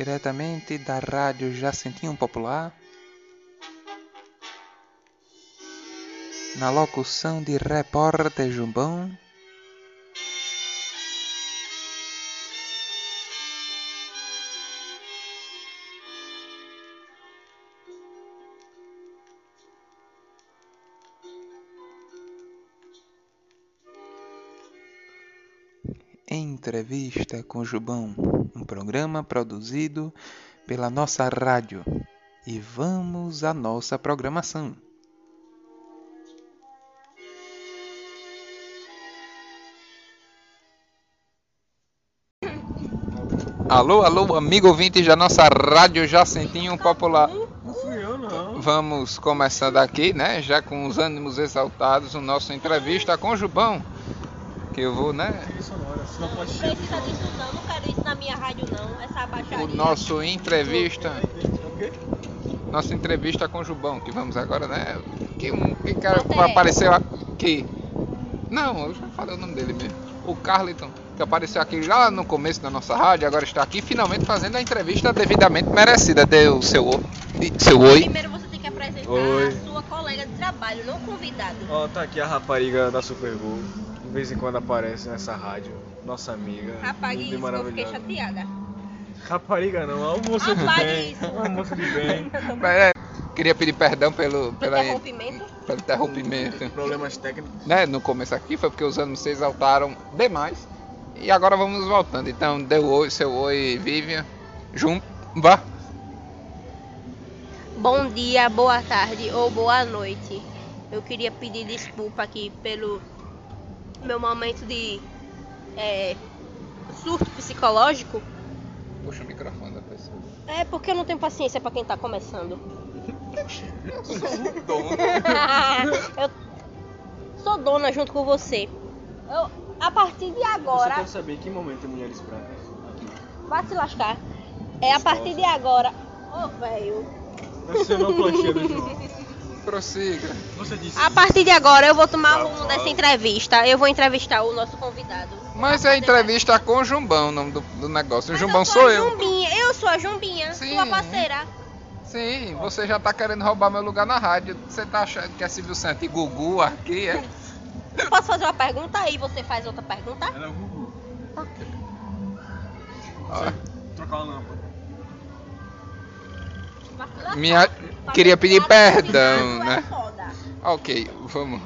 diretamente da Rádio Jacentinho Popular, na locução de repórter Jumbão. Entrevista com Jubão, um programa produzido pela nossa rádio. E vamos à nossa programação. Alô, alô, amigo ouvinte da nossa rádio Jacentinho Popular. Vamos começando aqui, né? Já com os ânimos exaltados, o nosso entrevista com Jubão. Que eu vou, né? Não precisa disso não, não quero isso na minha rádio não, essa baixaria. O nosso entrevista. Nossa entrevista com o Jubão, que vamos agora, né? Que, um, que cara Até. apareceu aqui. Não, eu já falei o nome dele mesmo. O Carliton, que apareceu aqui lá no começo da nossa rádio, agora está aqui finalmente fazendo a entrevista devidamente merecida. Deu o seu, seu oi. Primeiro você tem que apresentar Oi. a sua colega de trabalho, não o convidado. Ó, tá aqui a rapariga da Super Bowl. De vez em quando aparece nessa rádio. Nossa amiga. E isso, que eu fiquei maravilhosa. chateada. Rapariga não, é uma moça de bem. moça de bem. É, Queria pedir perdão pelo, pela, Interrompimento. pelo interrompimento. Problemas técnicos. né, no começo aqui foi porque os ânimos se exaltaram demais. E agora vamos voltando. Então, deu oi, seu oi, Vivian. Jumba. Bom dia, boa tarde ou boa noite. Eu queria pedir desculpa aqui pelo meu momento de é, surto psicológico. Puxa o microfone da pessoa. É porque eu não tenho paciência pra quem tá começando. eu sou dona junto com você. Eu, a partir de Eu agora, quero saber que momento tem mulheres brancas. Aqui. vai se lascar. É a partir de agora. Ô, velho. Essa sonoplastia do João. Prossiga. Você disse. A partir de agora eu vou tomar Tá rumo dessa entrevista. Eu vou entrevistar o nosso convidado. Mas é entrevista com o Jumbão, o nome do, do negócio. O Mas Jumbão eu sou a eu. Jumbinha. Eu sou a Jumbinha, Sim. sua parceira. Sim, você já tá querendo roubar meu lugar na rádio. Você tá achando que é Silvio Santos e Gugu aqui, é? Eu posso fazer uma pergunta aí, você faz outra pergunta? Ela é o Gugu. Ó, Trocar uma lâmpada. Minha- queria pedir perdão, né? É. Ok, vamos.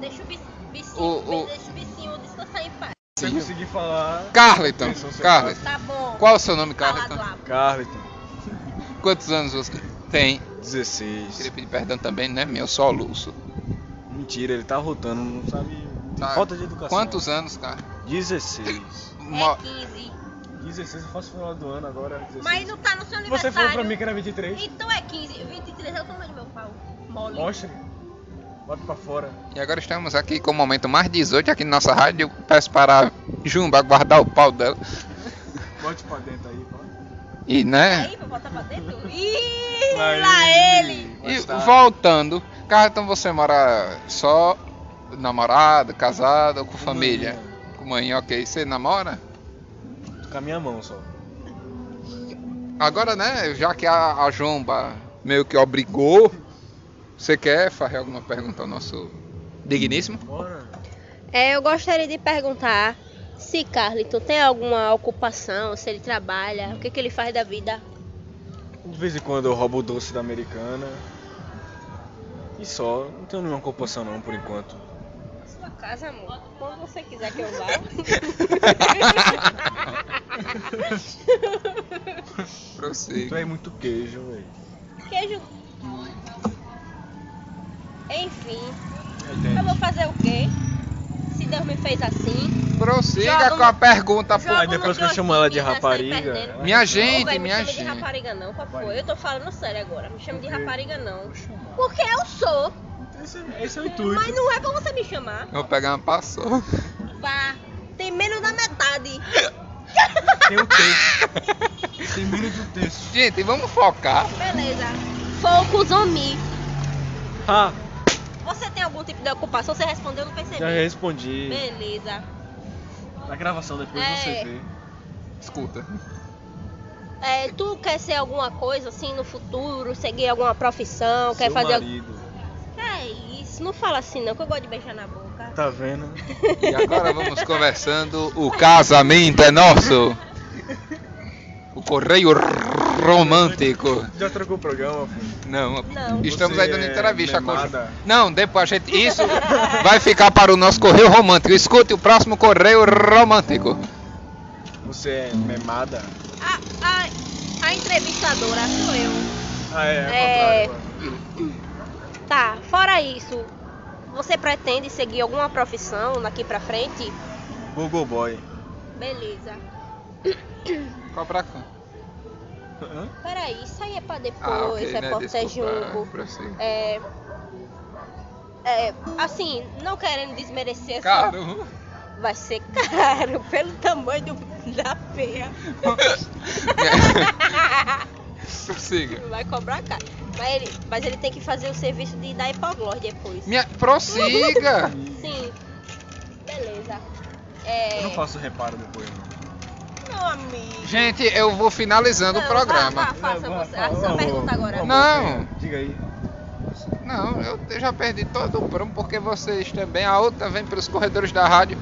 Deixa o bic- bicinho, O- o- deixa o bicinho descansar em paz. Se eu conseguir falar. Seu Carliton. Tá bom. Qual é o seu nome, lá. Carliton, Quantos anos você tem? 16. Queria pedir perdão também, né? Meu soluço. Mentira, ele tá rotando, não sabe. Tem Tá. falta de educação. Quantos anos, cara? 16. Mo- É 15. 16 eu faço final do ano agora. 16. Mas não tá no seu Você aniversário. falou pra mim que era 23? Então é 15. 23 é o tamanho do meu pau. Mole. Mostre. Bota pra fora. E agora estamos aqui com o momento mais 18 aqui na nossa rádio. Eu peço para a Jumba guardar o pau dela. Bote pra dentro aí, pá. E, né? Aí, pra botar pra dentro. Ih, Lá lá ele. ele. E voltando, Carlton, você mora só, namorado, casado ou com família? mãe. Com mãe, ok. Você namora? Com a minha mão só. Agora, né, já que a, a Jumba meio que obrigou, você quer fazer alguma pergunta ao nosso digníssimo? Bora. É, eu gostaria de perguntar se Carlito tem alguma ocupação, se ele trabalha, o que, que ele faz da vida. De vez em quando eu roubo o doce da americana. E só. Não tenho nenhuma ocupação não, por enquanto. Sua casa, amor. Quando você quiser que eu vá. Tu Prossiga. é muito queijo, velho. Queijo. Enfim, eu Entende? vou fazer o quê? Se Deus me fez assim. Prossiga Joga com a pergunta, pô. Aí depois que eu chamo ela de sai rapariga, ela- Minha Ô, gente, véi, minha me chame de gente. rapariga não, qual foi? Eu tô falando sério agora. Me chame de rapariga não. Porque eu sou. Esse, esse é o intuito. Mas não é pra você me chamar. Vou pegar uma paçoca. Vá. Tem menos da metade. Tem o texto. Tem menos texto. Gente, vamos focar. Beleza. Focus on me. Ah, Você tem algum tipo de ocupação? Você respondeu, eu não percebi. já respondi. Beleza. Na gravação depois É. você vê. Escuta. É, tu quer ser alguma coisa assim no futuro, seguir alguma profissão, quer Seu fazer. marido. É isso, não fala assim não, que eu gosto de beijar na boca. Tá vendo? E agora vamos conversando. O casamento é nosso. O correio romântico. Já trocou o programa, filho? Não, Não. estamos Você aí dando é entrevista. memada? com- Não, depois a gente. Isso vai ficar para o nosso correio romântico. Escute o próximo correio romântico. Você é memada? A, a, a entrevistadora sou eu. Ah, é, É. é. Tá, fora isso, você pretende seguir alguma profissão daqui pra frente? Google Boy. Beleza. Cobra Khan. Hã? Peraí, isso aí é pra depois, Ah, ok, é né? Desculpa, junto. prossiga. É. É, assim, não querendo desmerecer essa- Caro. Vai ser caro pelo tamanho do, da peia. Prossiga. Vai cobrar caro. Mas ele, mas ele tem que fazer o serviço de dar hipoglós depois. Minha... Prossiga. Sim. Beleza. É... Eu não faço reparo depois, não. Amigo. Gente, eu vou finalizando o Não, programa. vá, vá, faça Não, você. vamos- A sua pergunta agora. Não. Diga aí. Não, eu te- já perdi todo o prumo porque vocês também. A outra vem pelos corredores da rádio,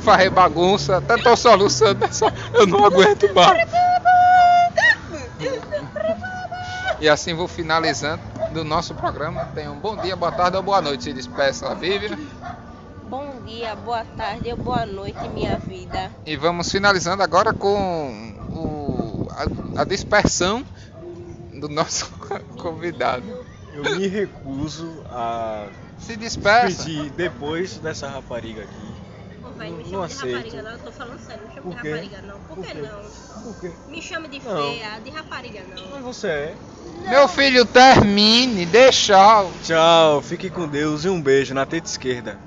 farrei bagunça, até tô soluçando. Eu não aguento mais. E assim vou finalizando do nosso programa. Tenham um bom dia, boa tarde ou boa noite. Se despeça a Vivian. Bom dia, boa tarde ou boa noite, minha vida. E vamos finalizando agora com o, a, a dispersão do nosso convidado. Eu me recuso a Se despeça. pedir depois dessa rapariga aqui. Ô, velho, me Não chama de rapariga não, eu tô falando sério, não chama Por de quê? rapariga não. Por, Por que não? Por quê? Me chama de Não. feia, de rapariga não. Mas você é. Meu filho, termine, deixa. Tchau, fique com Deus e um beijo na teta esquerda.